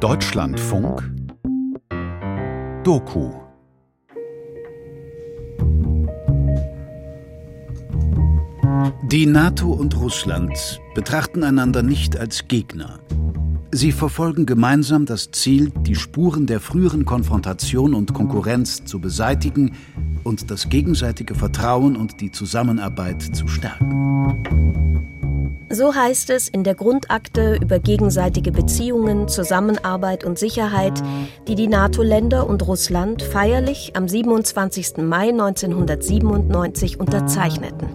Deutschlandfunk Doku Die NATO und Russland betrachten einander nicht als Gegner. Sie verfolgen gemeinsam das Ziel, die Spuren der früheren Konfrontation und Konkurrenz zu beseitigen und das gegenseitige Vertrauen und die Zusammenarbeit zu stärken. So heißt es in der Grundakte über gegenseitige Beziehungen, Zusammenarbeit und Sicherheit, die die NATO-Länder und Russland feierlich am 27. Mai 1997 unterzeichneten.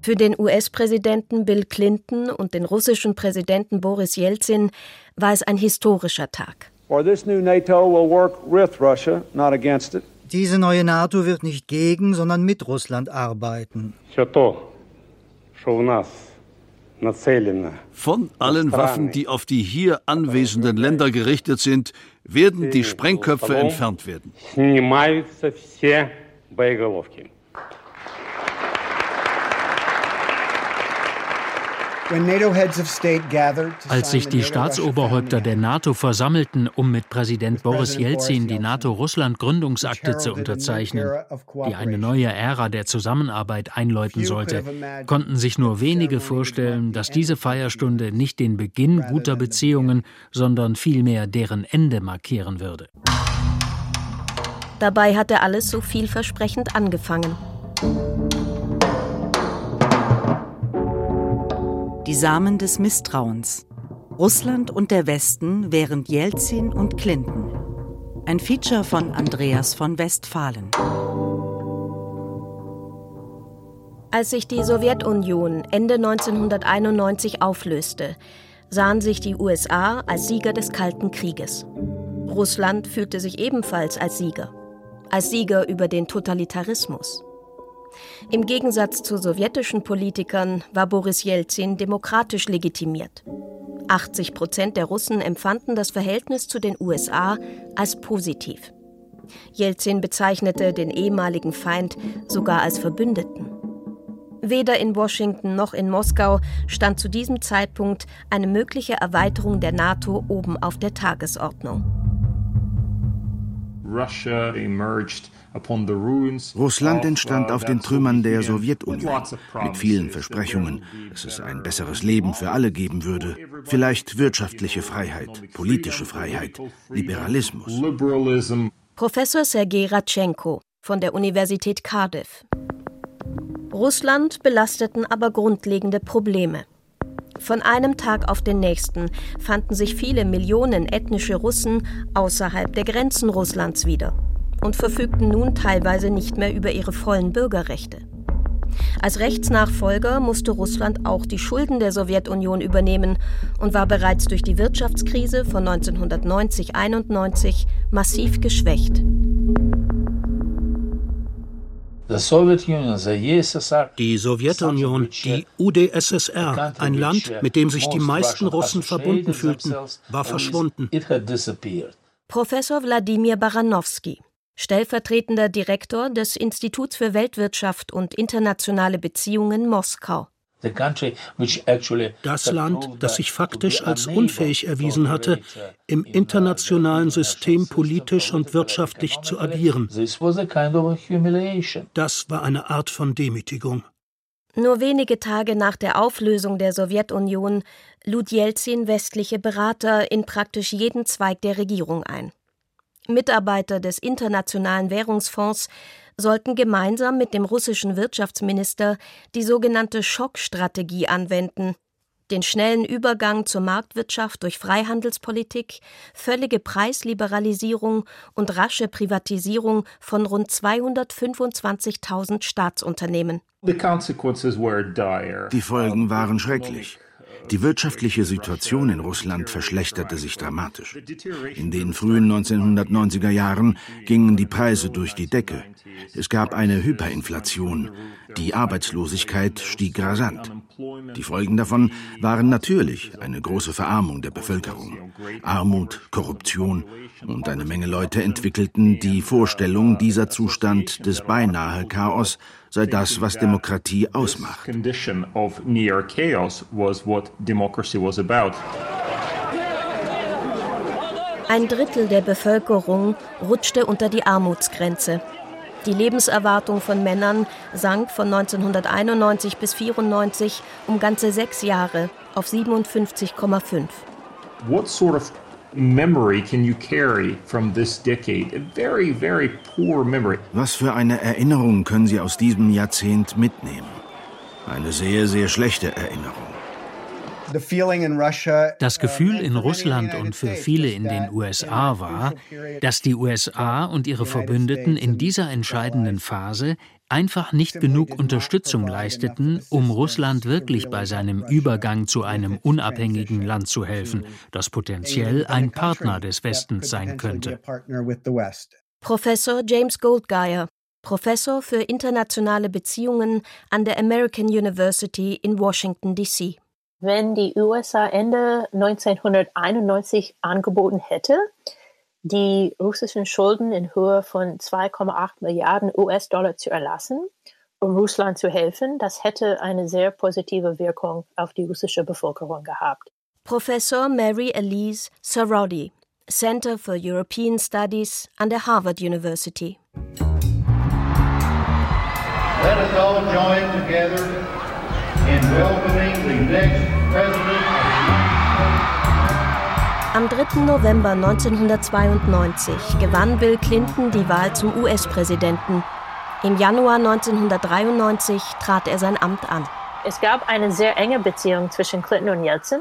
Für den US-Präsidenten Bill Clinton und den russischen Präsidenten Boris Jelzin war es ein historischer Tag. Diese neue NATO wird nicht gegen, sondern mit Russland arbeiten. Von allen Waffen, die auf die hier anwesenden Länder gerichtet sind, werden die Sprengköpfe entfernt werden. Als sich die Staatsoberhäupter der NATO versammelten, um mit Präsident Boris Jelzin die NATO-Russland-Gründungsakte zu unterzeichnen, die eine neue Ära der Zusammenarbeit einläuten sollte, konnten sich nur wenige vorstellen, dass diese Feierstunde nicht den Beginn guter Beziehungen, sondern vielmehr deren Ende markieren würde. Dabei hatte alles so vielversprechend angefangen. Die Samen des Misstrauens. Russland und der Westen während Jelzin und Clinton. Ein Feature von Andreas von Westphalen. Als sich die Sowjetunion Ende 1991 auflöste, sahen sich die USA als Sieger des Kalten Krieges. Russland fühlte sich ebenfalls als Sieger, als Sieger über den Totalitarismus. Im Gegensatz zu sowjetischen Politikern war Boris Jelzin demokratisch legitimiert. 80 Prozent der Russen empfanden das Verhältnis zu den USA als positiv. Jelzin bezeichnete den ehemaligen Feind sogar als Verbündeten. Weder in Washington noch in Moskau stand zu diesem Zeitpunkt eine mögliche Erweiterung der NATO oben auf der Tagesordnung. Russia emerged Russland entstand auf den Trümmern der Sowjetunion mit vielen Versprechungen, dass es ein besseres Leben für alle geben würde, vielleicht wirtschaftliche Freiheit, politische Freiheit, Liberalismus. Professor Sergei Ratschenko von der Universität Cardiff. Russland belasteten aber grundlegende Probleme. Von einem Tag auf den nächsten fanden sich viele Millionen ethnische Russen außerhalb der Grenzen Russlands wieder und verfügten nun teilweise nicht mehr über ihre vollen Bürgerrechte. Als Rechtsnachfolger musste Russland auch die Schulden der Sowjetunion übernehmen und war bereits durch die Wirtschaftskrise von 1990-91 massiv geschwächt. Die Sowjetunion, die UdSSR, ein Land, mit dem sich die meisten Russen verbunden fühlten, war verschwunden. Professor Wladimir Baranowski stellvertretender Direktor des Instituts für Weltwirtschaft und internationale Beziehungen Moskau. Das Land, das sich faktisch als unfähig erwiesen hatte, im internationalen System politisch und wirtschaftlich zu agieren. Das war eine Art von Demütigung. Nur wenige Tage nach der Auflösung der Sowjetunion lud Jelzin westliche Berater in praktisch jeden Zweig der Regierung ein. Mitarbeiter des Internationalen Währungsfonds sollten gemeinsam mit dem russischen Wirtschaftsminister die sogenannte Schockstrategie anwenden, den schnellen Übergang zur Marktwirtschaft durch Freihandelspolitik, völlige Preisliberalisierung und rasche Privatisierung von rund 225.000 Staatsunternehmen. Die Folgen waren schrecklich. Die wirtschaftliche Situation in Russland verschlechterte sich dramatisch. In den frühen 1990er Jahren gingen die Preise durch die Decke. Es gab eine Hyperinflation. Die Arbeitslosigkeit stieg rasant. Die Folgen davon waren natürlich eine große Verarmung der Bevölkerung. Armut, Korruption und eine Menge Leute entwickelten die Vorstellung, dieser Zustand des beinahe Chaos sei das, was Demokratie ausmacht. Ein Drittel der Bevölkerung rutschte unter die Armutsgrenze. Die Lebenserwartung von Männern sank von 1991 bis 1994 um ganze sechs Jahre auf 57,5. What sort of memory can you carry from this decade? A very, very poor memory. Was für eine Erinnerung können Sie aus diesem Jahrzehnt mitnehmen? Eine sehr, sehr schlechte Erinnerung. Das Gefühl in Russland und für viele in den USA war, dass die USA und ihre Verbündeten in dieser entscheidenden Phase einfach nicht genug Unterstützung leisteten, um Russland wirklich bei seinem Übergang zu einem unabhängigen Land zu helfen, das potenziell ein Partner des Westens sein könnte. Professor James Goldgeier, Professor für internationale Beziehungen an der American University in Washington, D.C. Wenn die USA Ende 1991 angeboten hätte, die russischen Schulden in Höhe von 2,8 Milliarden US-Dollar zu erlassen, um Russland zu helfen, das hätte eine sehr positive Wirkung auf die russische Bevölkerung gehabt. Professor Mary Elise Sarodi, Center for European Studies an der Harvard University. Let us all join together am 3. November 1992 gewann Bill Clinton die Wahl zum US-Präsidenten. Im Januar 1993 trat er sein Amt an. Es gab eine sehr enge Beziehung zwischen Clinton und Yeltsin.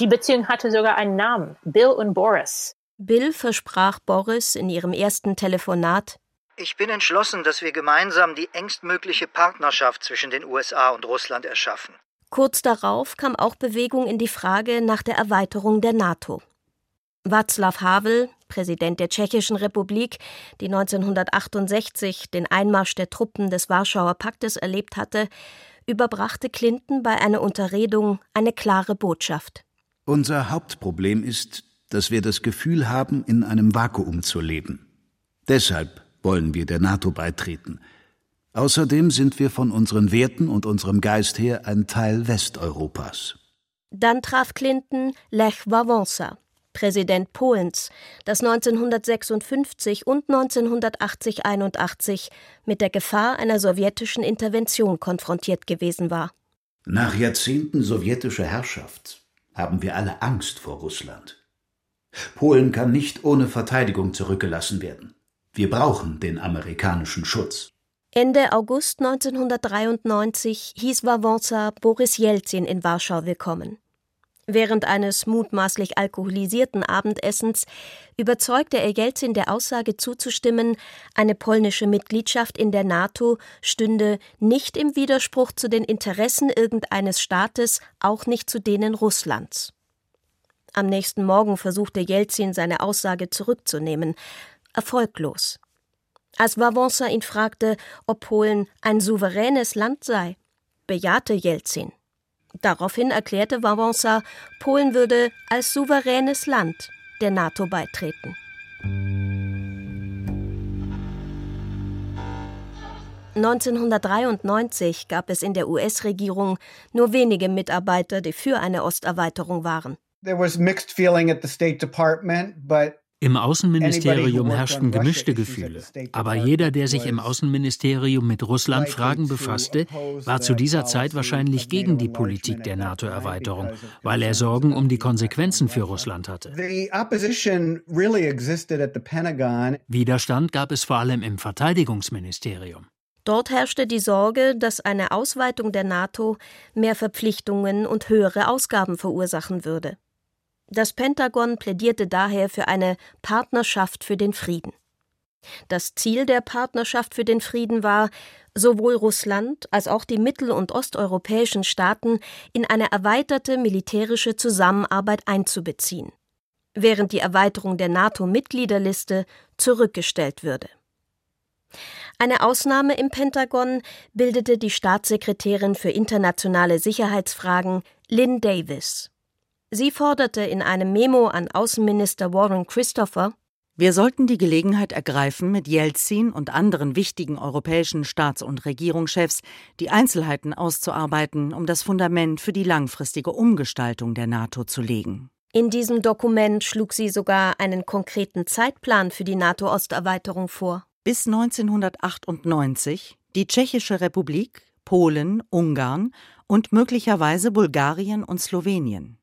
Die Beziehung hatte sogar einen Namen, Bill und Boris. Bill versprach Boris in ihrem ersten Telefonat, ich bin entschlossen, dass wir gemeinsam die engstmögliche Partnerschaft zwischen den USA und Russland erschaffen. Kurz darauf kam auch Bewegung in die Frage nach der Erweiterung der NATO. Václav Havel, Präsident der Tschechischen Republik, die 1968 den Einmarsch der Truppen des Warschauer Paktes erlebt hatte, überbrachte Clinton bei einer Unterredung eine klare Botschaft. Unser Hauptproblem ist, dass wir das Gefühl haben, in einem Vakuum zu leben. Deshalb wollen wir der NATO beitreten. Außerdem sind wir von unseren Werten und unserem Geist her ein Teil Westeuropas. Dann traf Clinton Lech Wałęsa, Präsident Polens, das 1956 und 1980-81 mit der Gefahr einer sowjetischen Intervention konfrontiert gewesen war. Nach Jahrzehnten sowjetischer Herrschaft haben wir alle Angst vor Russland. Polen kann nicht ohne Verteidigung zurückgelassen werden. Wir brauchen den amerikanischen Schutz. Ende August 1993 hieß Wałęsa Boris Jelzin in Warschau willkommen. Während eines mutmaßlich alkoholisierten Abendessens überzeugte er Jelzin der Aussage zuzustimmen, eine polnische Mitgliedschaft in der NATO stünde nicht im Widerspruch zu den Interessen irgendeines Staates, auch nicht zu denen Russlands. Am nächsten Morgen versuchte Jelzin seine Aussage zurückzunehmen, erfolglos. Als Wałęsa ihn fragte, ob Polen ein souveränes Land sei, bejahte Jelzin. Daraufhin erklärte Wałęsa, Polen würde als souveränes Land der NATO beitreten. (1993) gab es in der US-Regierung nur wenige Mitarbeiter, die für eine Osterweiterung waren. There was mixed feeling at the State Department, but im Außenministerium herrschten gemischte Gefühle, aber jeder, der sich im Außenministerium mit Russlandfragen befasste, war zu dieser Zeit wahrscheinlich gegen die Politik der NATO-Erweiterung, weil er Sorgen um die Konsequenzen für Russland hatte. Widerstand gab es vor allem im Verteidigungsministerium. Dort herrschte die Sorge, dass eine Ausweitung der NATO mehr Verpflichtungen und höhere Ausgaben verursachen würde. Das Pentagon plädierte daher für eine Partnerschaft für den Frieden. Das Ziel der Partnerschaft für den Frieden war, sowohl Russland als auch die mittel- und osteuropäischen Staaten in eine erweiterte militärische Zusammenarbeit einzubeziehen, während die Erweiterung der NATO-Mitgliederliste zurückgestellt würde. Eine Ausnahme im Pentagon bildete die Staatssekretärin für internationale Sicherheitsfragen Lynn Davis. Sie forderte in einem Memo an Außenminister Warren Christopher, wir sollten die Gelegenheit ergreifen, mit Jelzin und anderen wichtigen europäischen Staats- und Regierungschefs die Einzelheiten auszuarbeiten, um das Fundament für die langfristige Umgestaltung der NATO zu legen. In diesem Dokument schlug sie sogar einen konkreten Zeitplan für die NATO-Osterweiterung vor. Bis 1998 die Tschechische Republik, Polen, Ungarn und möglicherweise Bulgarien und Slowenien.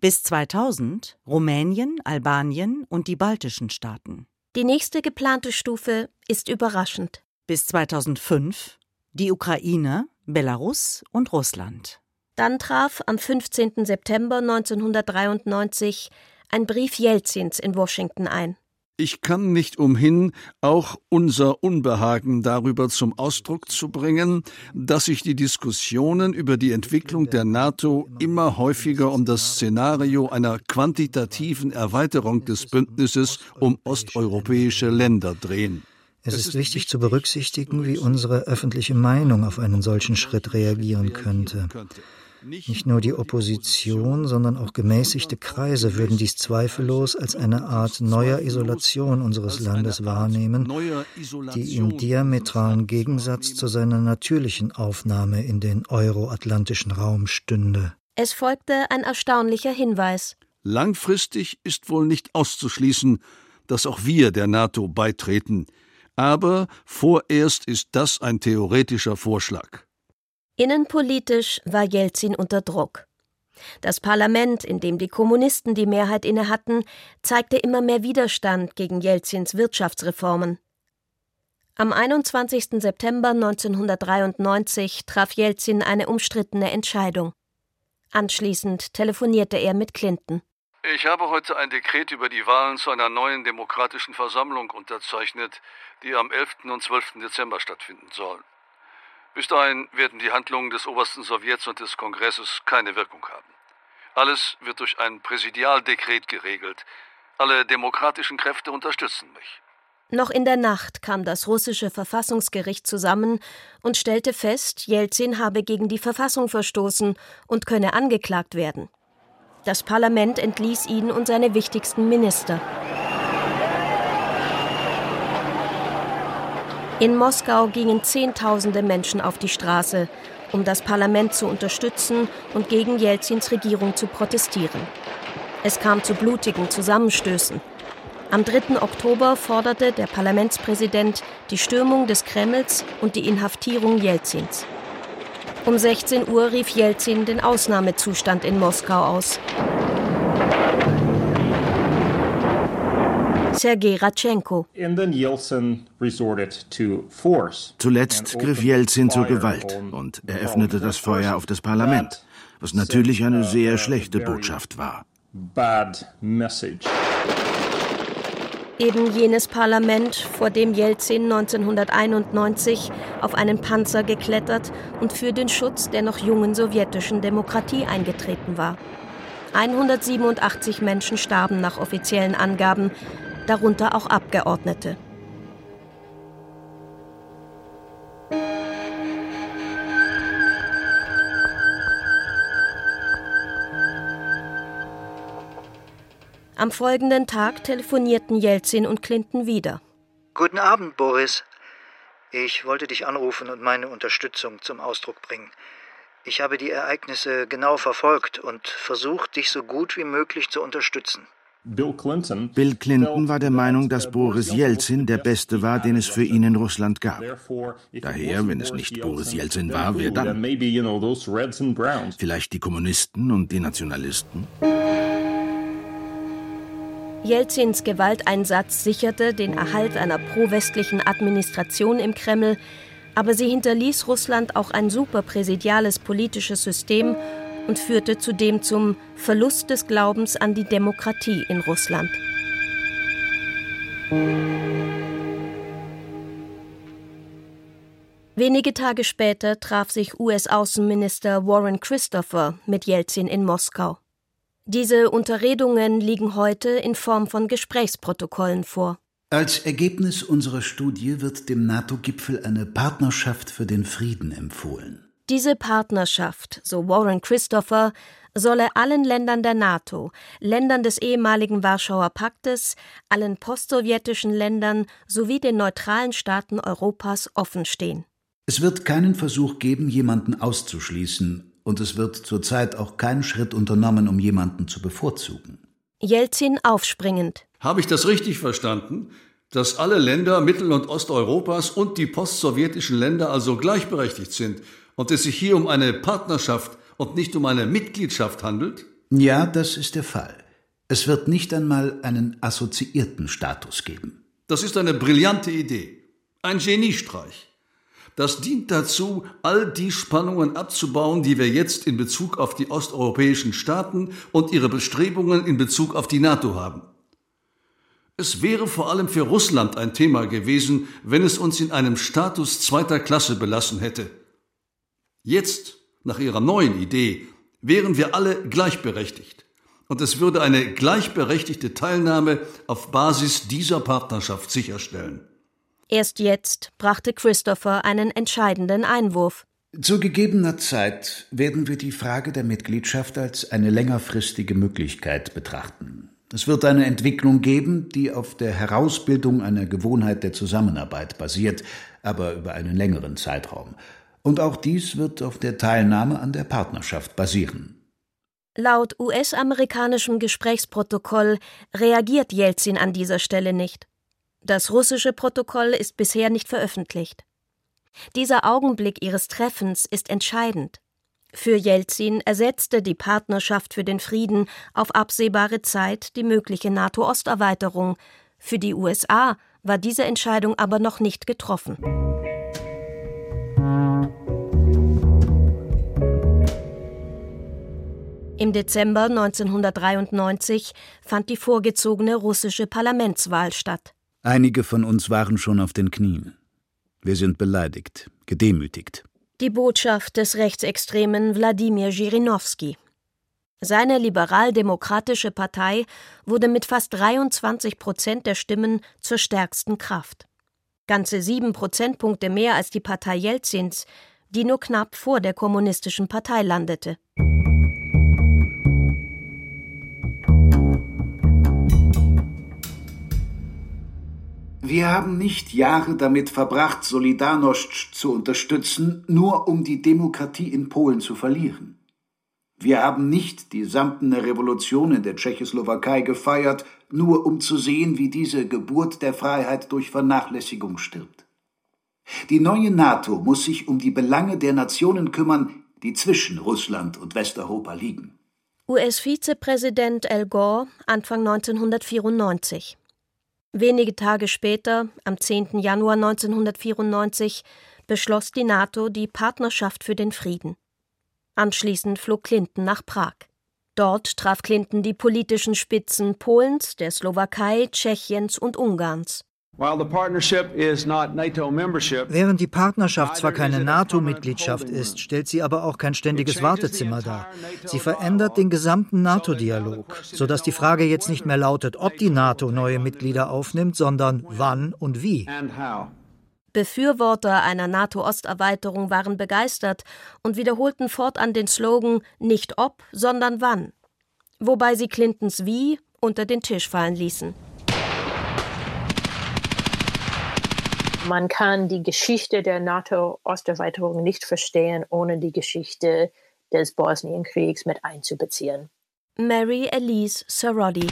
Bis 2000 Rumänien, Albanien und die baltischen Staaten. Die nächste geplante Stufe ist überraschend. Bis 2005 die Ukraine, Belarus und Russland. Dann traf am 15. September 1993 ein Brief Jelzins in Washington ein. Ich kann nicht umhin, auch unser Unbehagen darüber zum Ausdruck zu bringen, dass sich die Diskussionen über die Entwicklung der NATO immer häufiger um das Szenario einer quantitativen Erweiterung des Bündnisses um osteuropäische Länder drehen. Es ist wichtig zu berücksichtigen, wie unsere öffentliche Meinung auf einen solchen Schritt reagieren könnte. Nicht nur die Opposition, sondern auch gemäßigte Kreise würden dies zweifellos als eine Art neuer Isolation unseres Landes wahrnehmen, die im diametralen Gegensatz zu seiner natürlichen Aufnahme in den euroatlantischen Raum stünde. Es folgte ein erstaunlicher Hinweis. Langfristig ist wohl nicht auszuschließen, dass auch wir der NATO beitreten. Aber vorerst ist das ein theoretischer Vorschlag. Innenpolitisch war Jelzin unter Druck. Das Parlament, in dem die Kommunisten die Mehrheit innehatten, zeigte immer mehr Widerstand gegen Jelzins Wirtschaftsreformen. Am 21. September 1993 traf Jelzin eine umstrittene Entscheidung. Anschließend telefonierte er mit Clinton. Ich habe heute ein Dekret über die Wahlen zu einer neuen demokratischen Versammlung unterzeichnet, die am 11. und 12. Dezember stattfinden soll. Bis dahin werden die Handlungen des obersten Sowjets und des Kongresses keine Wirkung haben. Alles wird durch ein Präsidialdekret geregelt. Alle demokratischen Kräfte unterstützen mich. Noch in der Nacht kam das russische Verfassungsgericht zusammen und stellte fest, Jelzin habe gegen die Verfassung verstoßen und könne angeklagt werden. Das Parlament entließ ihn und seine wichtigsten Minister. In Moskau gingen Zehntausende Menschen auf die Straße, um das Parlament zu unterstützen und gegen Jelzins Regierung zu protestieren. Es kam zu blutigen Zusammenstößen. Am 3. Oktober forderte der Parlamentspräsident die Stürmung des Kremls und die Inhaftierung Jelzins. Um 16 Uhr rief Jelzin den Ausnahmezustand in Moskau aus. Sergei Ratschenko. Zuletzt griff Jelzin zur Gewalt und eröffnete das Feuer auf das Parlament, was natürlich eine sehr schlechte Botschaft war. Eben jenes Parlament, vor dem Jelzin 1991 auf einen Panzer geklettert und für den Schutz der noch jungen sowjetischen Demokratie eingetreten war. 187 Menschen starben nach offiziellen Angaben, darunter auch Abgeordnete. Am folgenden Tag telefonierten Jelzin und Clinton wieder. Guten Abend, Boris. Ich wollte dich anrufen und meine Unterstützung zum Ausdruck bringen. Ich habe die Ereignisse genau verfolgt und versucht, dich so gut wie möglich zu unterstützen. Bill Clinton, war der Meinung, dass Boris Jelzin der Beste war, den es für ihn in Russland gab. Daher, wenn es nicht Boris Jelzin war, wer dann? Vielleicht die Kommunisten und die Nationalisten? Jelzins Gewalteinsatz sicherte den Erhalt einer pro-westlichen Administration im Kreml, aber sie hinterließ Russland auch ein superpräsidiales politisches System und führte zudem zum Verlust des Glaubens an die Demokratie in Russland. Wenige Tage später traf sich US-Außenminister Warren Christopher mit Jelzin in Moskau. Diese Unterredungen liegen heute in Form von Gesprächsprotokollen vor. Als Ergebnis unserer Studie wird dem NATO-Gipfel eine Partnerschaft für den Frieden empfohlen. Diese Partnerschaft, so Warren Christopher, solle allen Ländern der NATO, Ländern des ehemaligen Warschauer Paktes, allen postsowjetischen Ländern sowie den neutralen Staaten Europas offenstehen. Es wird keinen Versuch geben, jemanden auszuschließen, und es wird zurzeit auch kein Schritt unternommen, um jemanden zu bevorzugen. Jelzin aufspringend. Habe ich das richtig verstanden? Dass alle Länder Mittel- und Osteuropas und die postsowjetischen Länder also gleichberechtigt sind und es sich hier um eine Partnerschaft und nicht um eine Mitgliedschaft handelt? Ja, das ist der Fall. Es wird nicht einmal einen assoziierten Status geben. Das ist eine brillante Idee. Ein Geniestreich. Das dient dazu, all die Spannungen abzubauen, die wir jetzt in Bezug auf die osteuropäischen Staaten und ihre Bestrebungen in Bezug auf die NATO haben. Es wäre vor allem für Russland ein Thema gewesen, wenn es uns in einem Status zweiter Klasse belassen hätte. Jetzt, nach ihrer neuen Idee, wären wir alle gleichberechtigt. Und es würde eine gleichberechtigte Teilnahme auf Basis dieser Partnerschaft sicherstellen. Erst jetzt brachte Christopher einen entscheidenden Einwurf. Zu gegebener Zeit werden wir die Frage der Mitgliedschaft als eine längerfristige Möglichkeit betrachten. Es wird eine Entwicklung geben, die auf der Herausbildung einer Gewohnheit der Zusammenarbeit basiert, aber über einen längeren Zeitraum. Und auch dies wird auf der Teilnahme an der Partnerschaft basieren. Laut US-amerikanischem Gesprächsprotokoll reagiert Jelzin an dieser Stelle nicht. Das russische Protokoll ist bisher nicht veröffentlicht. Dieser Augenblick ihres Treffens ist entscheidend. Für Jelzin ersetzte die Partnerschaft für den Frieden auf absehbare Zeit die mögliche NATO-Osterweiterung. Für die USA war diese Entscheidung aber noch nicht getroffen. Im Dezember 1993 fand die vorgezogene russische Parlamentswahl statt. Einige von uns waren schon auf den Knien. Wir sind beleidigt, gedemütigt. Die Botschaft des rechtsextremen Wladimir Jirinowski. Seine liberal-demokratische Partei wurde mit fast 23 Prozent der Stimmen zur stärksten Kraft. Ganze sieben Prozentpunkte mehr als die Partei Jelzins, die nur knapp vor der kommunistischen Partei landete. Wir haben nicht Jahre damit verbracht, Solidarność zu unterstützen, nur um die Demokratie in Polen zu verlieren. Wir haben nicht die samtene Revolution in der Tschechoslowakei gefeiert, nur um zu sehen, wie diese Geburt der Freiheit durch Vernachlässigung stirbt. Die neue NATO muss sich um die Belange der Nationen kümmern, die zwischen Russland und Westeuropa liegen. US-Vizepräsident Al Gore Anfang 1994 Wenige Tage später, am 10. Januar 1994, beschloss die NATO die Partnerschaft für den Frieden. Anschließend flog Clinton nach Prag. Dort traf Clinton die politischen Spitzen Polens, der Slowakei, Tschechiens und Ungarns. Während die Partnerschaft zwar keine NATO-Mitgliedschaft ist, stellt sie aber auch kein ständiges Wartezimmer dar. Sie verändert den gesamten NATO-Dialog, sodass die Frage jetzt nicht mehr lautet, ob die NATO neue Mitglieder aufnimmt, sondern wann und wie. Befürworter einer NATO-Osterweiterung waren begeistert und wiederholten fortan den Slogan nicht ob, sondern wann, wobei sie Clintons Wie unter den Tisch fallen ließen. Man kann die Geschichte der NATO-Osterweiterung nicht verstehen, ohne die Geschichte des Bosnienkriegs mit einzubeziehen. Mary Elise Sarodi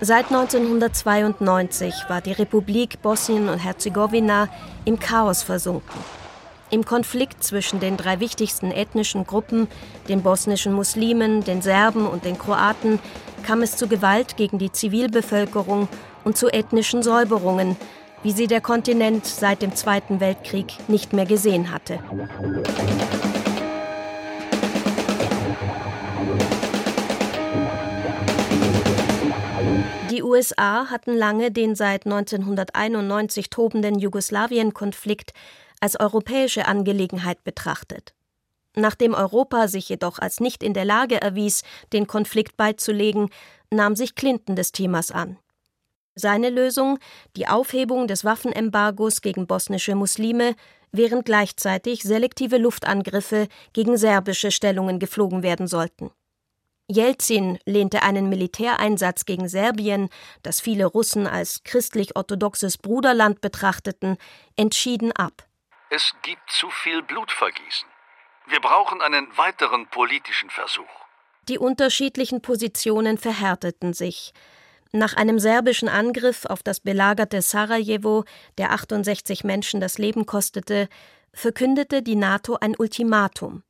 Seit 1992 war die Republik Bosnien und Herzegowina im Chaos versunken. Im Konflikt zwischen den drei wichtigsten ethnischen Gruppen, den bosnischen Muslimen, den Serben und den Kroaten, kam es zu Gewalt gegen die Zivilbevölkerung und zu ethnischen Säuberungen, wie sie der Kontinent seit dem Zweiten Weltkrieg nicht mehr gesehen hatte. Die USA hatten lange den seit 1991 tobenden Jugoslawien-Konflikt als europäische Angelegenheit betrachtet. Nachdem Europa sich jedoch als nicht in der Lage erwies, den Konflikt beizulegen, nahm sich Clinton des Themas an. Seine Lösung die Aufhebung des Waffenembargos gegen bosnische Muslime, während gleichzeitig selektive Luftangriffe gegen serbische Stellungen geflogen werden sollten. Jelzin lehnte einen Militäreinsatz gegen Serbien, das viele Russen als christlich-orthodoxes Bruderland betrachteten, entschieden ab. Es gibt zu viel Blutvergießen. Wir brauchen einen weiteren politischen Versuch. Die unterschiedlichen Positionen verhärteten sich. Nach einem serbischen Angriff auf das belagerte Sarajevo, der 68 Menschen das Leben kostete, verkündete die NATO ein Ultimatum,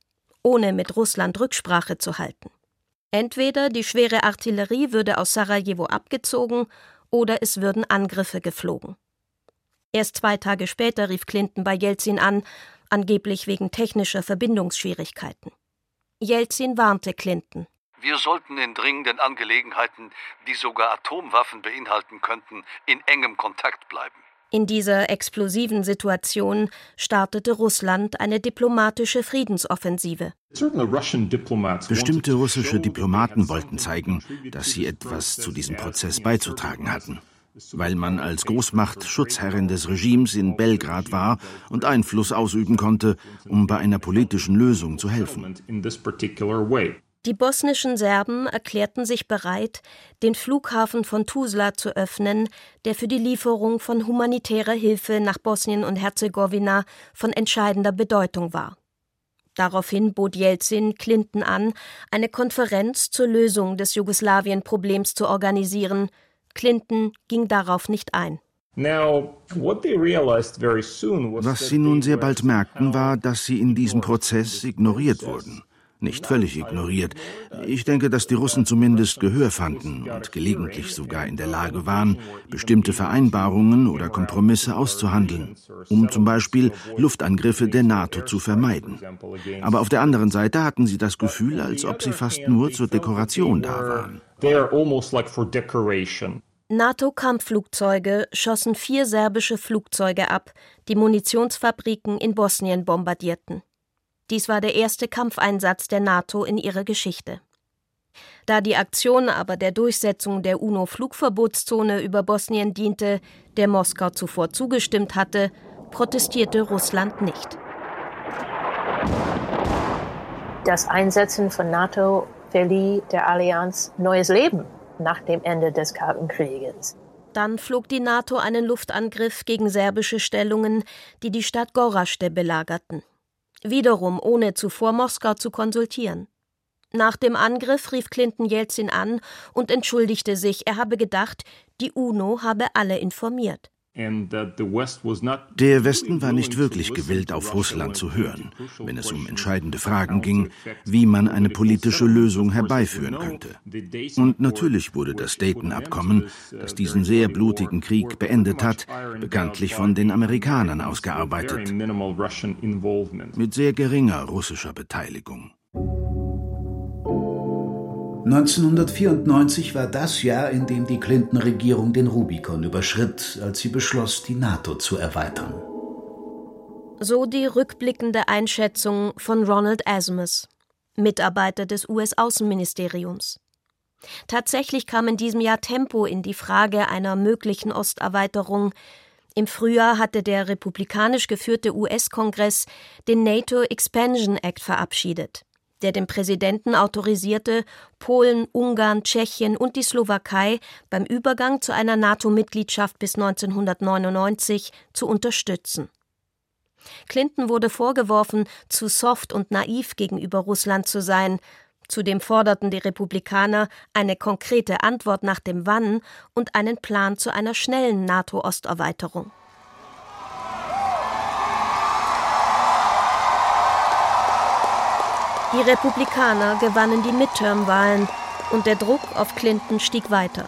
ohne mit Russland Rücksprache zu halten. Entweder die schwere Artillerie würde aus Sarajevo abgezogen oder es würden Angriffe geflogen. Erst zwei Tage später rief Clinton bei Jelzin an, angeblich wegen technischer Verbindungsschwierigkeiten. Jelzin warnte Clinton. Wir sollten in dringenden Angelegenheiten, die sogar Atomwaffen beinhalten könnten, in engem Kontakt bleiben. In dieser explosiven Situation startete Russland eine diplomatische Friedensoffensive. Bestimmte russische Diplomaten wollten zeigen, dass sie etwas zu diesem Prozess beizutragen hatten, weil man als Großmacht Schutzherrin des Regimes in Belgrad war und Einfluss ausüben konnte, um bei einer politischen Lösung zu helfen. Die bosnischen Serben erklärten sich bereit, den Flughafen von Tuzla zu öffnen, der für die Lieferung von humanitärer Hilfe nach Bosnien und Herzegowina von entscheidender Bedeutung war. Daraufhin bot Jelzin Clinton an, eine Konferenz zur Lösung des Jugoslawien-Problems zu organisieren. Clinton ging darauf nicht ein. Was sie nun sehr bald merkten, war, dass sie in diesem Prozess ignoriert wurden nicht völlig ignoriert. Ich denke, dass die Russen zumindest Gehör fanden und gelegentlich sogar in der Lage waren, bestimmte Vereinbarungen oder Kompromisse auszuhandeln, um zum Beispiel Luftangriffe der NATO zu vermeiden. Aber auf der anderen Seite hatten sie das Gefühl, als ob sie fast nur zur Dekoration da waren. NATO-Kampfflugzeuge schossen vier serbische Flugzeuge ab, die Munitionsfabriken in Bosnien bombardierten. Dies war der erste Kampfeinsatz der NATO in ihrer Geschichte. Da die Aktion aber der Durchsetzung der UNO-Flugverbotszone über Bosnien diente, der Moskau zuvor zugestimmt hatte, protestierte Russland nicht. Das Einsetzen von NATO verlieh der Allianz neues Leben nach dem Ende des Kalten Krieges. Dann flog die NATO einen Luftangriff gegen serbische Stellungen, die die Stadt Gorazde belagerten wiederum ohne zuvor Moskau zu konsultieren. Nach dem Angriff rief Clinton Jelzin an und entschuldigte sich, er habe gedacht, die UNO habe alle informiert. Der Westen war nicht wirklich gewillt, auf Russland zu hören, wenn es um entscheidende Fragen ging, wie man eine politische Lösung herbeiführen könnte. Und natürlich wurde das Dayton-Abkommen, das diesen sehr blutigen Krieg beendet hat, bekanntlich von den Amerikanern ausgearbeitet, mit sehr geringer russischer Beteiligung. 1994 war das Jahr, in dem die Clinton-Regierung den Rubikon überschritt, als sie beschloss, die NATO zu erweitern. So die rückblickende Einschätzung von Ronald Asmus, Mitarbeiter des US-Außenministeriums. Tatsächlich kam in diesem Jahr Tempo in die Frage einer möglichen Osterweiterung. Im Frühjahr hatte der republikanisch geführte US-Kongress den NATO Expansion Act verabschiedet der dem Präsidenten autorisierte, Polen, Ungarn, Tschechien und die Slowakei beim Übergang zu einer NATO-Mitgliedschaft bis 1999 zu unterstützen. Clinton wurde vorgeworfen, zu soft und naiv gegenüber Russland zu sein. Zudem forderten die Republikaner eine konkrete Antwort nach dem Wann und einen Plan zu einer schnellen NATO-Osterweiterung. Die Republikaner gewannen die Midterm-Wahlen und der Druck auf Clinton stieg weiter.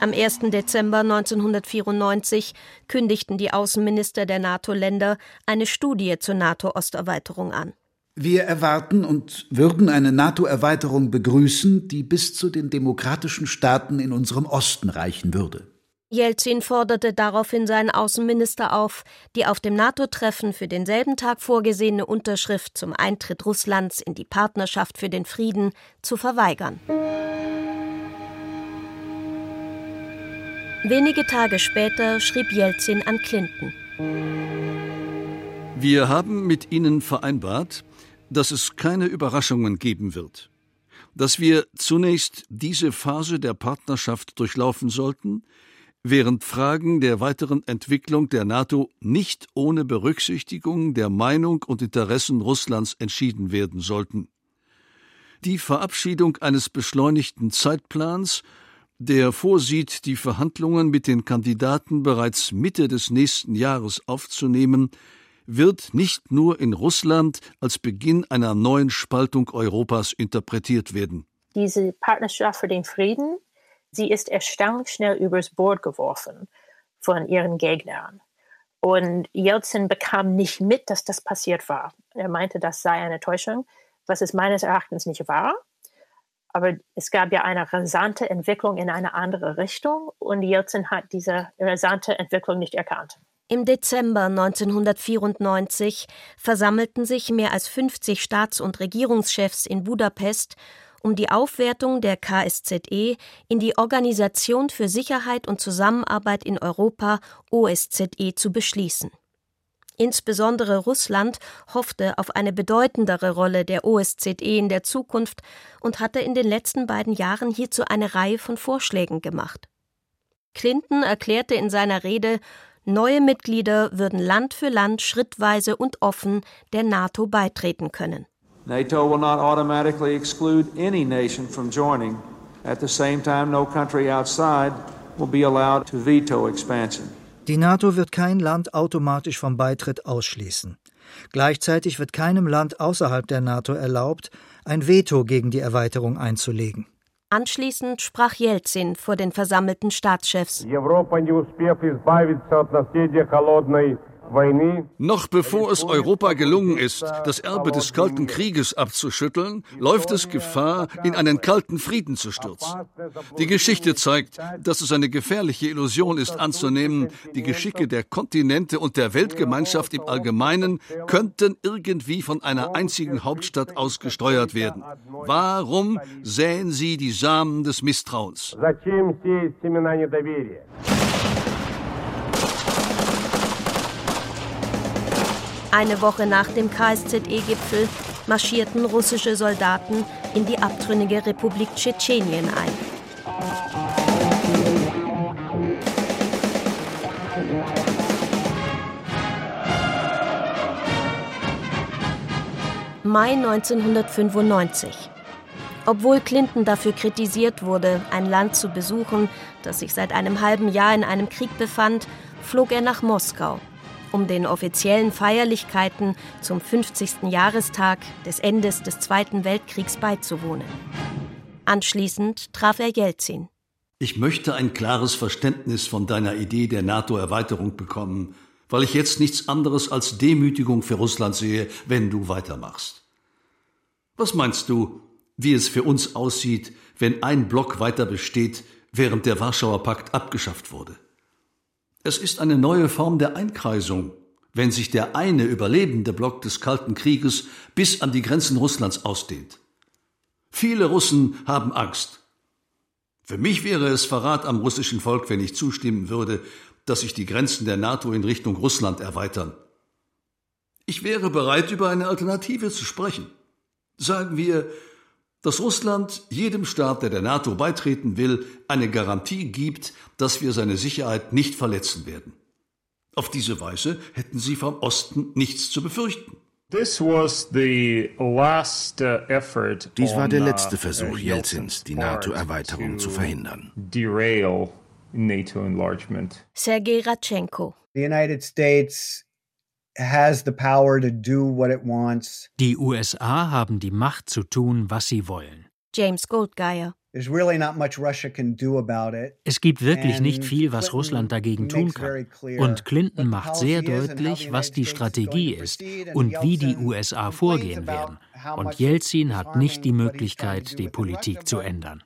Am 1. Dezember 1994 kündigten die Außenminister der NATO-Länder eine Studie zur NATO-Osterweiterung an. Wir erwarten und würden eine NATO-Erweiterung begrüßen, die bis zu den demokratischen Staaten in unserem Osten reichen würde. Jelzin forderte daraufhin seinen Außenminister auf, die auf dem NATO-Treffen für denselben Tag vorgesehene Unterschrift zum Eintritt Russlands in die Partnerschaft für den Frieden zu verweigern. Wenige Tage später schrieb Jelzin an Clinton. Wir haben mit Ihnen vereinbart, dass es keine Überraschungen geben wird, dass wir zunächst diese Phase der Partnerschaft durchlaufen sollten, während Fragen der weiteren Entwicklung der NATO nicht ohne Berücksichtigung der Meinung und Interessen Russlands entschieden werden sollten. die Verabschiedung eines beschleunigten Zeitplans, der vorsieht, die Verhandlungen mit den Kandidaten bereits Mitte des nächsten Jahres aufzunehmen, wird nicht nur in Russland als Beginn einer neuen Spaltung Europas interpretiert werden. Diese Partnerschaft für den Frieden, sie ist erstaunlich schnell übers Bord geworfen von ihren Gegnern. Und Jelzin bekam nicht mit, dass das passiert war. Er meinte, das sei eine Täuschung, was es meines Erachtens nicht war. Aber es gab ja eine rasante Entwicklung in eine andere Richtung und Jelzin hat diese rasante Entwicklung nicht erkannt. Im Dezember 1994 versammelten sich mehr als 50 Staats- und Regierungschefs in Budapest, um die Aufwertung der KSZE in die Organisation für Sicherheit und Zusammenarbeit in Europa OSZE zu beschließen. Insbesondere Russland hoffte auf eine bedeutendere Rolle der OSZE in der Zukunft und hatte in den letzten beiden Jahren hierzu eine Reihe von Vorschlägen gemacht. Clinton erklärte in seiner Rede, Neue Mitglieder würden Land für Land schrittweise und offen der NATO beitreten können. NATO will not automatically exclude any nation from joining. At the same time, no country outside will be allowed to veto expansion. Die NATO wird kein Land automatisch vom Beitritt ausschließen. Gleichzeitig wird keinem Land außerhalb der NATO erlaubt, ein Veto gegen die Erweiterung einzulegen. Anschließend sprach Jelzin vor den versammelten Staatschefs. Noch bevor es Europa gelungen ist, das Erbe des Kalten Krieges abzuschütteln, läuft es Gefahr, in einen kalten Frieden zu stürzen. Die Geschichte zeigt, dass es eine gefährliche Illusion ist anzunehmen, die Geschicke der Kontinente und der Weltgemeinschaft im Allgemeinen könnten irgendwie von einer einzigen Hauptstadt aus gesteuert werden. Warum säen Sie die Samen des Misstrauens? Eine Woche nach dem KSZE-Gipfel marschierten russische Soldaten in die abtrünnige Republik Tschetschenien ein. Mai 1995. Obwohl Clinton dafür kritisiert wurde, ein Land zu besuchen, das sich seit einem halben Jahr in einem Krieg befand, flog er nach Moskau um den offiziellen Feierlichkeiten zum 50. Jahrestag des Endes des Zweiten Weltkriegs beizuwohnen. Anschließend traf er Jelzin. Ich möchte ein klares Verständnis von deiner Idee der NATO-Erweiterung bekommen, weil ich jetzt nichts anderes als Demütigung für Russland sehe, wenn du weitermachst. Was meinst du, wie es für uns aussieht, wenn ein Block weiter besteht, während der Warschauer Pakt abgeschafft wurde? Es ist eine neue Form der Einkreisung, wenn sich der eine überlebende Block des Kalten Krieges bis an die Grenzen Russlands ausdehnt. Viele Russen haben Angst. Für mich wäre es Verrat am russischen Volk, wenn ich zustimmen würde, dass sich die Grenzen der NATO in Richtung Russland erweitern. Ich wäre bereit, über eine Alternative zu sprechen. Sagen wir, dass Russland jedem Staat, der der NATO beitreten will, eine Garantie gibt, dass wir seine Sicherheit nicht verletzen werden. Auf diese Weise hätten sie vom Osten nichts zu befürchten. Dies war der letzte uh, Versuch Jelzins, die NATO-Erweiterung zu verhindern. Sergei Ratchenko. The United States die USA haben die Macht zu tun, was sie wollen. James Goldgeier. Es gibt wirklich nicht viel, was Russland dagegen tun kann. Und Clinton macht sehr deutlich, was die Strategie ist und wie die USA vorgehen werden. Und Jelzin hat nicht die Möglichkeit, die Politik zu ändern.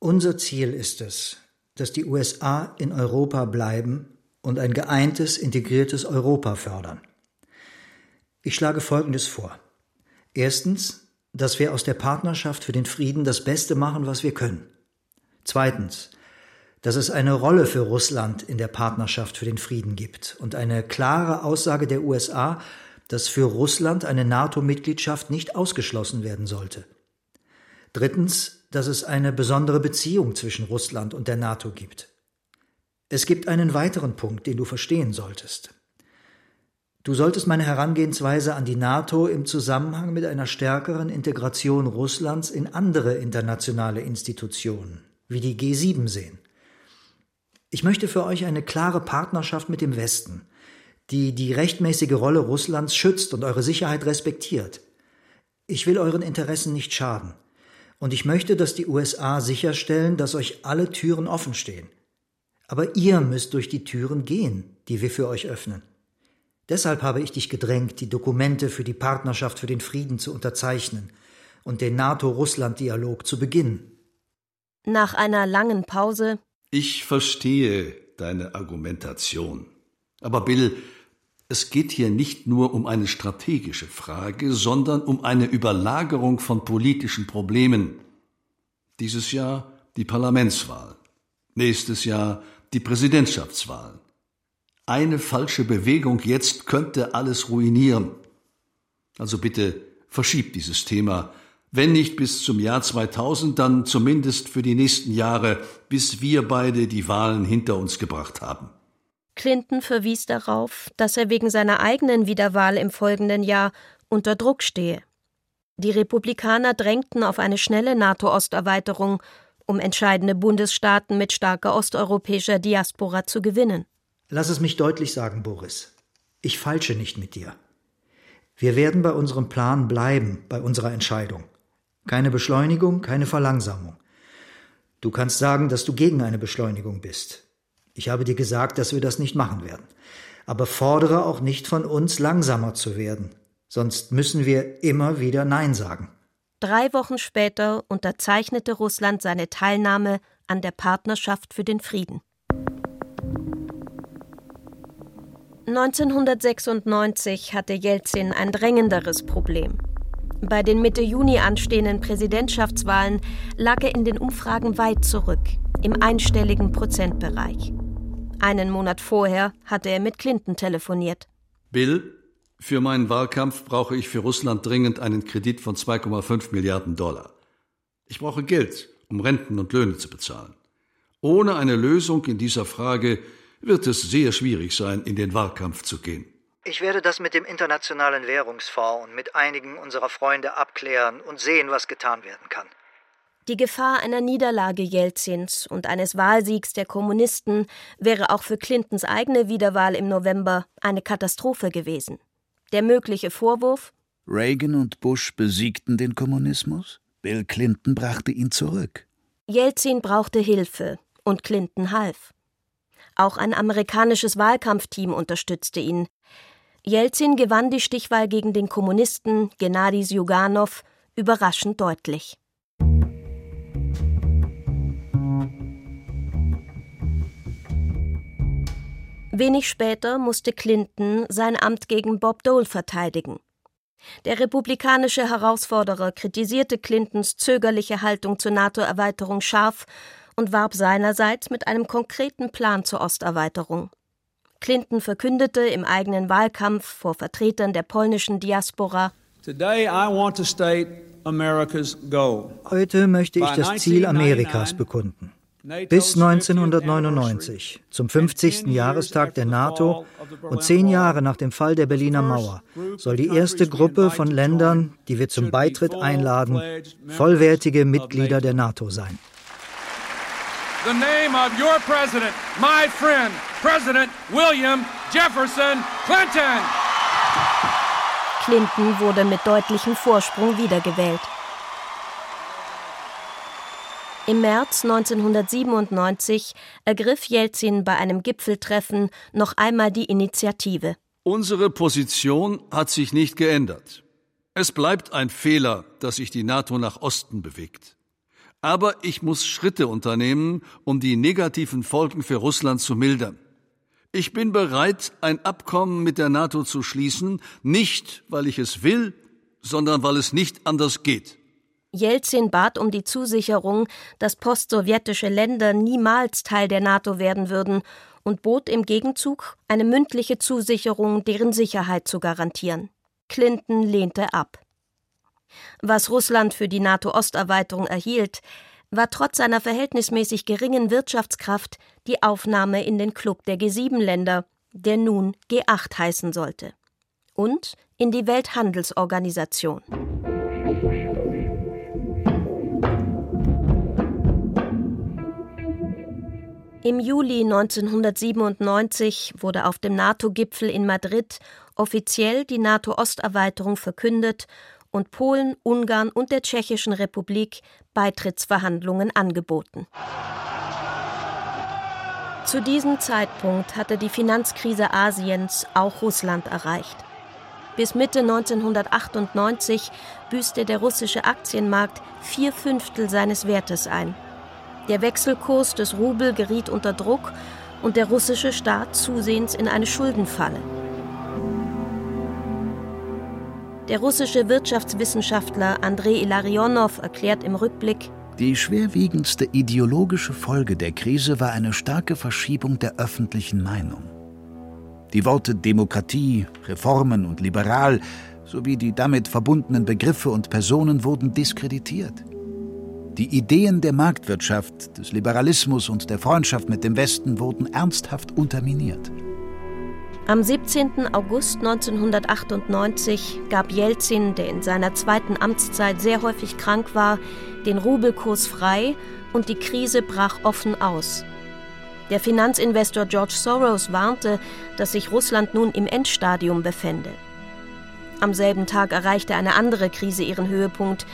Unser Ziel ist es, dass die USA in Europa bleiben und ein geeintes, integriertes Europa fördern. Ich schlage Folgendes vor. Erstens, dass wir aus der Partnerschaft für den Frieden das Beste machen, was wir können. Zweitens, dass es eine Rolle für Russland in der Partnerschaft für den Frieden gibt und eine klare Aussage der USA, dass für Russland eine NATO-Mitgliedschaft nicht ausgeschlossen werden sollte. Drittens, dass es eine besondere Beziehung zwischen Russland und der NATO gibt. Es gibt einen weiteren Punkt, den du verstehen solltest. Du solltest meine Herangehensweise an die NATO im Zusammenhang mit einer stärkeren Integration Russlands in andere internationale Institutionen, wie die G7 sehen. Ich möchte für euch eine klare Partnerschaft mit dem Westen, die die rechtmäßige Rolle Russlands schützt und eure Sicherheit respektiert. Ich will euren Interessen nicht schaden. Und ich möchte, dass die USA sicherstellen, dass euch alle Türen offen stehen. Aber ihr müsst durch die Türen gehen, die wir für euch öffnen. Deshalb habe ich dich gedrängt, die Dokumente für die Partnerschaft für den Frieden zu unterzeichnen und den NATO-Russland-Dialog zu beginnen. Nach einer langen Pause Ich verstehe deine Argumentation. Aber Bill, es geht hier nicht nur um eine strategische Frage, sondern um eine Überlagerung von politischen Problemen. Dieses Jahr die Parlamentswahl, nächstes Jahr die Präsidentschaftswahl. Eine falsche Bewegung jetzt könnte alles ruinieren. Also bitte verschiebt dieses Thema, wenn nicht bis zum Jahr 2000, dann zumindest für die nächsten Jahre, bis wir beide die Wahlen hinter uns gebracht haben. Clinton verwies darauf, dass er wegen seiner eigenen Wiederwahl im folgenden Jahr unter Druck stehe. Die Republikaner drängten auf eine schnelle NATO-Osterweiterung, um entscheidende Bundesstaaten mit starker osteuropäischer Diaspora zu gewinnen. Lass es mich deutlich sagen, Boris. Ich falsche nicht mit dir. Wir werden bei unserem Plan bleiben, bei unserer Entscheidung. Keine Beschleunigung, keine Verlangsamung. Du kannst sagen, dass du gegen eine Beschleunigung bist. Ich habe dir gesagt, dass wir das nicht machen werden. Aber fordere auch nicht von uns, langsamer zu werden. Sonst müssen wir immer wieder Nein sagen. Drei Wochen später unterzeichnete Russland seine Teilnahme an der Partnerschaft für den Frieden. 1996 hatte Jelzin ein drängenderes Problem. Bei den Mitte Juni anstehenden Präsidentschaftswahlen lag er in den Umfragen weit zurück, im einstelligen Prozentbereich. Einen Monat vorher hatte er mit Clinton telefoniert. Bill, für meinen Wahlkampf brauche ich für Russland dringend einen Kredit von 2,5 Milliarden Dollar. Ich brauche Geld, um Renten und Löhne zu bezahlen. Ohne eine Lösung in dieser Frage wird es sehr schwierig sein, in den Wahlkampf zu gehen. Ich werde das mit dem Internationalen Währungsfonds und mit einigen unserer Freunde abklären und sehen, was getan werden kann. Die Gefahr einer Niederlage Jelzins und eines Wahlsiegs der Kommunisten wäre auch für Clintons eigene Wiederwahl im November eine Katastrophe gewesen. Der mögliche Vorwurf Reagan und Bush besiegten den Kommunismus, Bill Clinton brachte ihn zurück. Jelzin brauchte Hilfe und Clinton half. Auch ein amerikanisches Wahlkampfteam unterstützte ihn. Jelzin gewann die Stichwahl gegen den Kommunisten Gennady Sjuganov überraschend deutlich. Wenig später musste Clinton sein Amt gegen Bob Dole verteidigen. Der republikanische Herausforderer kritisierte Clintons zögerliche Haltung zur NATO-Erweiterung scharf und warb seinerseits mit einem konkreten Plan zur Osterweiterung. Clinton verkündete im eigenen Wahlkampf vor Vertretern der polnischen Diaspora Heute möchte ich das Ziel Amerikas bekunden. Bis 1999, zum 50. Jahrestag der NATO und zehn Jahre nach dem Fall der Berliner Mauer, soll die erste Gruppe von Ländern, die wir zum Beitritt einladen, vollwertige Mitglieder der NATO sein. The name of your president, my friend, President William Jefferson Clinton. Clinton wurde mit deutlichem Vorsprung wiedergewählt. Im März 1997 ergriff Jelzin bei einem Gipfeltreffen noch einmal die Initiative. Unsere Position hat sich nicht geändert. Es bleibt ein Fehler, dass sich die NATO nach Osten bewegt. Aber ich muss Schritte unternehmen, um die negativen Folgen für Russland zu mildern. Ich bin bereit, ein Abkommen mit der NATO zu schließen, nicht weil ich es will, sondern weil es nicht anders geht. Jelzin bat um die Zusicherung, dass postsowjetische Länder niemals Teil der NATO werden würden und bot im Gegenzug eine mündliche Zusicherung, deren Sicherheit zu garantieren. Clinton lehnte ab. Was Russland für die NATO-Osterweiterung erhielt, war trotz seiner verhältnismäßig geringen Wirtschaftskraft die Aufnahme in den Club der G7-Länder, der nun G8 heißen sollte. und in die Welthandelsorganisation. Im Juli 1997 wurde auf dem NATO-Gipfel in Madrid offiziell die NATO-Osterweiterung verkündet und Polen, Ungarn und der Tschechischen Republik Beitrittsverhandlungen angeboten. Zu diesem Zeitpunkt hatte die Finanzkrise Asiens auch Russland erreicht. Bis Mitte 1998 büßte der russische Aktienmarkt vier Fünftel seines Wertes ein. Der Wechselkurs des Rubel geriet unter Druck und der russische Staat zusehends in eine Schuldenfalle. Der russische Wirtschaftswissenschaftler Andrei Ilarionov erklärt im Rückblick, die schwerwiegendste ideologische Folge der Krise war eine starke Verschiebung der öffentlichen Meinung. Die Worte Demokratie, Reformen und liberal sowie die damit verbundenen Begriffe und Personen wurden diskreditiert. Die Ideen der Marktwirtschaft, des Liberalismus und der Freundschaft mit dem Westen wurden ernsthaft unterminiert. Am 17. August 1998 gab Jelzin, der in seiner zweiten Amtszeit sehr häufig krank war, den Rubelkurs frei und die Krise brach offen aus. Der Finanzinvestor George Soros warnte, dass sich Russland nun im Endstadium befände. Am selben Tag erreichte eine andere Krise ihren Höhepunkt,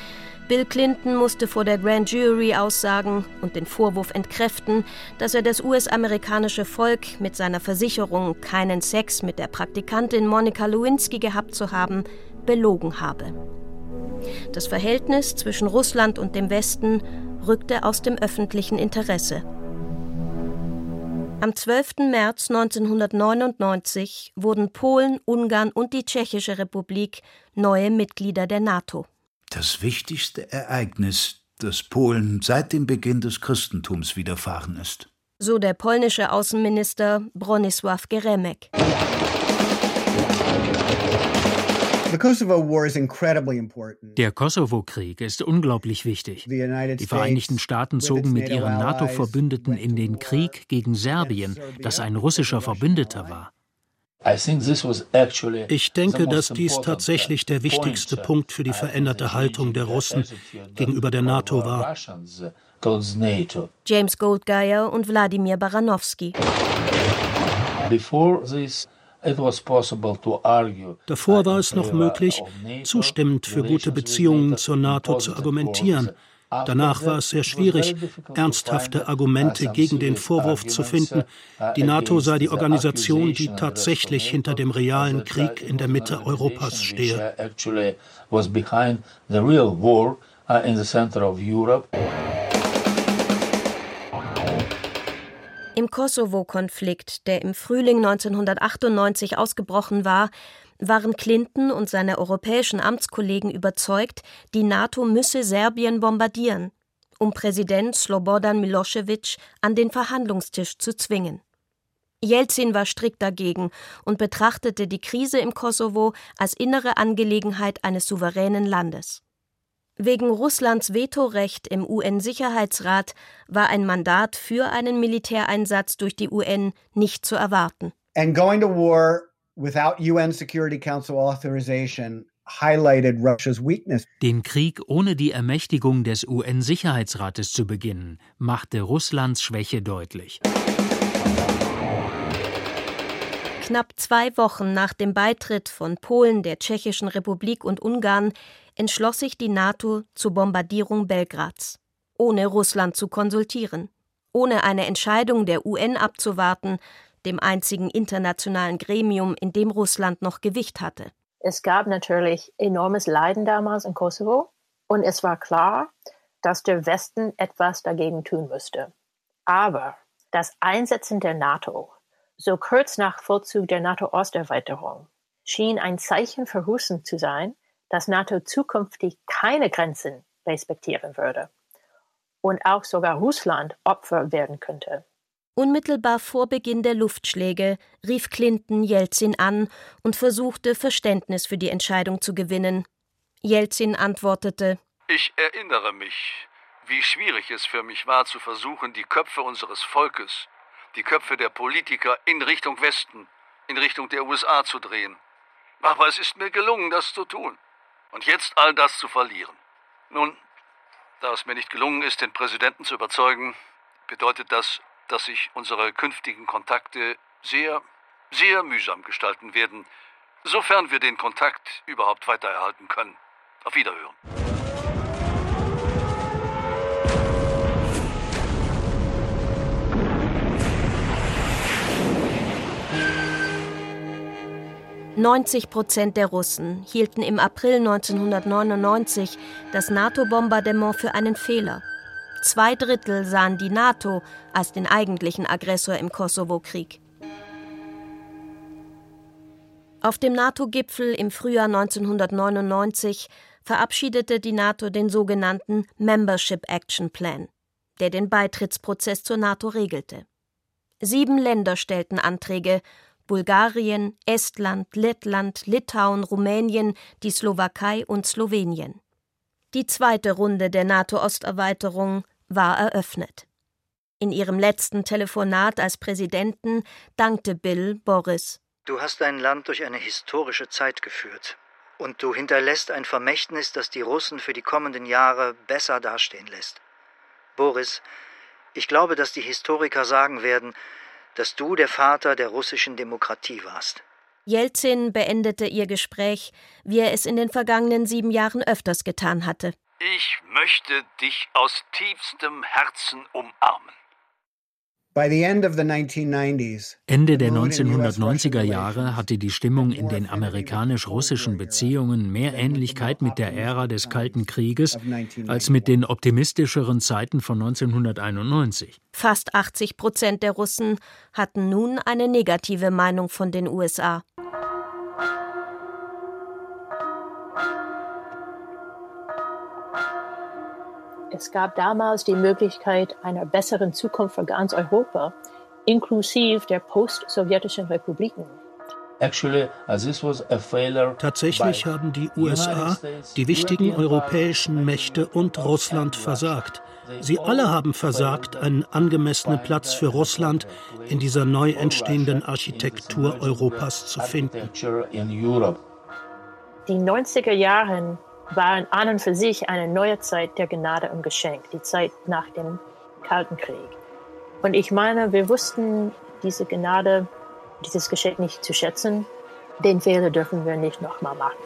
Bill Clinton musste vor der Grand Jury aussagen und den Vorwurf entkräften, dass er das US-amerikanische Volk mit seiner Versicherung, keinen Sex mit der Praktikantin Monica Lewinsky gehabt zu haben, belogen habe. Das Verhältnis zwischen Russland und dem Westen rückte aus dem öffentlichen Interesse. Am 12. März 1999 wurden Polen, Ungarn und die Tschechische Republik neue Mitglieder der NATO das wichtigste Ereignis, das Polen seit dem Beginn des Christentums widerfahren ist. So der polnische Außenminister Bronisław Geremek. Der Kosovo-Krieg ist unglaublich wichtig. Die Vereinigten Staaten zogen mit ihren NATO-Verbündeten in den Krieg gegen Serbien, das ein russischer Verbündeter war. Ich denke, dass dies tatsächlich der wichtigste Punkt für die veränderte Haltung der Russen gegenüber der NATO war. James Goldgeier und Wladimir Baranowski. Davor war es noch möglich, zustimmend für gute Beziehungen zur NATO zu argumentieren. Danach war es sehr schwierig, ernsthafte Argumente gegen den Vorwurf zu finden, die NATO sei die Organisation, die tatsächlich hinter dem realen Krieg in der Mitte Europas stehe. Im Kosovo-Konflikt, der im Frühling 1998 ausgebrochen war, waren Clinton und seine europäischen Amtskollegen überzeugt, die NATO müsse Serbien bombardieren, um Präsident Slobodan Milosevic an den Verhandlungstisch zu zwingen. Jelzin war strikt dagegen und betrachtete die Krise im Kosovo als innere Angelegenheit eines souveränen Landes. Wegen Russlands Vetorecht im UN-Sicherheitsrat war ein Mandat für einen Militäreinsatz durch die UN nicht zu erwarten. And going to war without UN Security Council authorization highlighted Russia's weakness. Den Krieg ohne die Ermächtigung des UN-Sicherheitsrates zu beginnen, machte Russlands Schwäche deutlich. Knapp zwei Wochen nach dem Beitritt von Polen, der Tschechischen Republik und Ungarn entschloss sich die NATO zur Bombardierung Belgrads, ohne Russland zu konsultieren, ohne eine Entscheidung der UN abzuwarten, dem einzigen internationalen Gremium, in dem Russland noch Gewicht hatte. Es gab natürlich enormes Leiden damals in Kosovo und es war klar, dass der Westen etwas dagegen tun müsste. Aber das Einsetzen der NATO, so kurz nach Vollzug der NATO-Osterweiterung, schien ein Zeichen für Russen zu sein, dass NATO zukünftig keine Grenzen respektieren würde und auch sogar Russland Opfer werden könnte. Unmittelbar vor Beginn der Luftschläge rief Clinton Jelzin an und versuchte Verständnis für die Entscheidung zu gewinnen. Jelzin antwortete Ich erinnere mich, wie schwierig es für mich war zu versuchen, die Köpfe unseres Volkes, die Köpfe der Politiker in Richtung Westen, in Richtung der USA zu drehen. Aber es ist mir gelungen, das zu tun. Und jetzt all das zu verlieren. Nun, da es mir nicht gelungen ist, den Präsidenten zu überzeugen, bedeutet das, dass sich unsere künftigen Kontakte sehr, sehr mühsam gestalten werden, sofern wir den Kontakt überhaupt weitererhalten können. Auf Wiederhören. 90 Prozent der Russen hielten im April 1999 das NATO-Bombardement für einen Fehler. Zwei Drittel sahen die NATO als den eigentlichen Aggressor im Kosovo-Krieg. Auf dem NATO-Gipfel im Frühjahr 1999 verabschiedete die NATO den sogenannten Membership Action Plan, der den Beitrittsprozess zur NATO regelte. Sieben Länder stellten Anträge Bulgarien, Estland, Lettland, Litauen, Rumänien, die Slowakei und Slowenien. Die zweite Runde der NATO-Osterweiterung war eröffnet. In ihrem letzten Telefonat als Präsidenten dankte Bill Boris. Du hast dein Land durch eine historische Zeit geführt. Und du hinterlässt ein Vermächtnis, das die Russen für die kommenden Jahre besser dastehen lässt. Boris, ich glaube, dass die Historiker sagen werden, dass du der Vater der russischen Demokratie warst. Jelzin beendete ihr Gespräch, wie er es in den vergangenen sieben Jahren öfters getan hatte. Ich möchte dich aus tiefstem Herzen umarmen. Ende der 1990er Jahre hatte die Stimmung in den amerikanisch-russischen Beziehungen mehr Ähnlichkeit mit der Ära des Kalten Krieges als mit den optimistischeren Zeiten von 1991. Fast 80 Prozent der Russen hatten nun eine negative Meinung von den USA. Es gab damals die Möglichkeit einer besseren Zukunft für ganz Europa, inklusive der post-sowjetischen Republiken. Tatsächlich haben die USA, die wichtigen europäischen Mächte und Russland versagt. Sie alle haben versagt, einen angemessenen Platz für Russland in dieser neu entstehenden Architektur Europas zu finden. Die 90er Jahre waren an und für sich eine neue Zeit der Gnade und Geschenk, die Zeit nach dem Kalten Krieg. Und ich meine, wir wussten diese Gnade, dieses Geschenk nicht zu schätzen. Den Fehler dürfen wir nicht nochmal machen.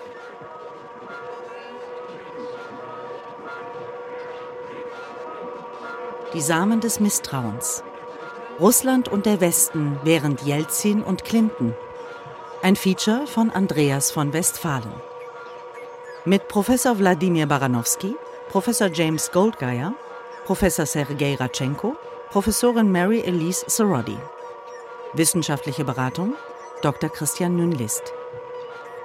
Die Samen des Misstrauens. Russland und der Westen während Jelzin und Clinton. Ein Feature von Andreas von Westfalen mit Professor Wladimir Baranowski, Professor James Goldgeier, Professor Sergei Ratschenko, Professorin Mary Elise Sorodi. Wissenschaftliche Beratung Dr. Christian Nünlist.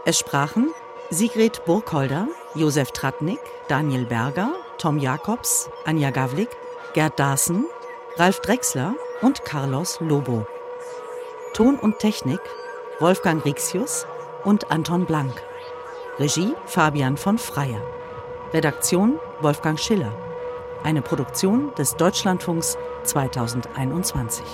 Es sprachen Sigrid Burgholder, Josef Tratnik, Daniel Berger, Tom Jakobs, Anja Gavlik, Gerd Daaßen, Ralf Drechsler und Carlos Lobo. Ton und Technik Wolfgang Rixius und Anton Blank. Regie Fabian von Freyer. Redaktion Wolfgang Schiller. Eine Produktion des Deutschlandfunks 2021.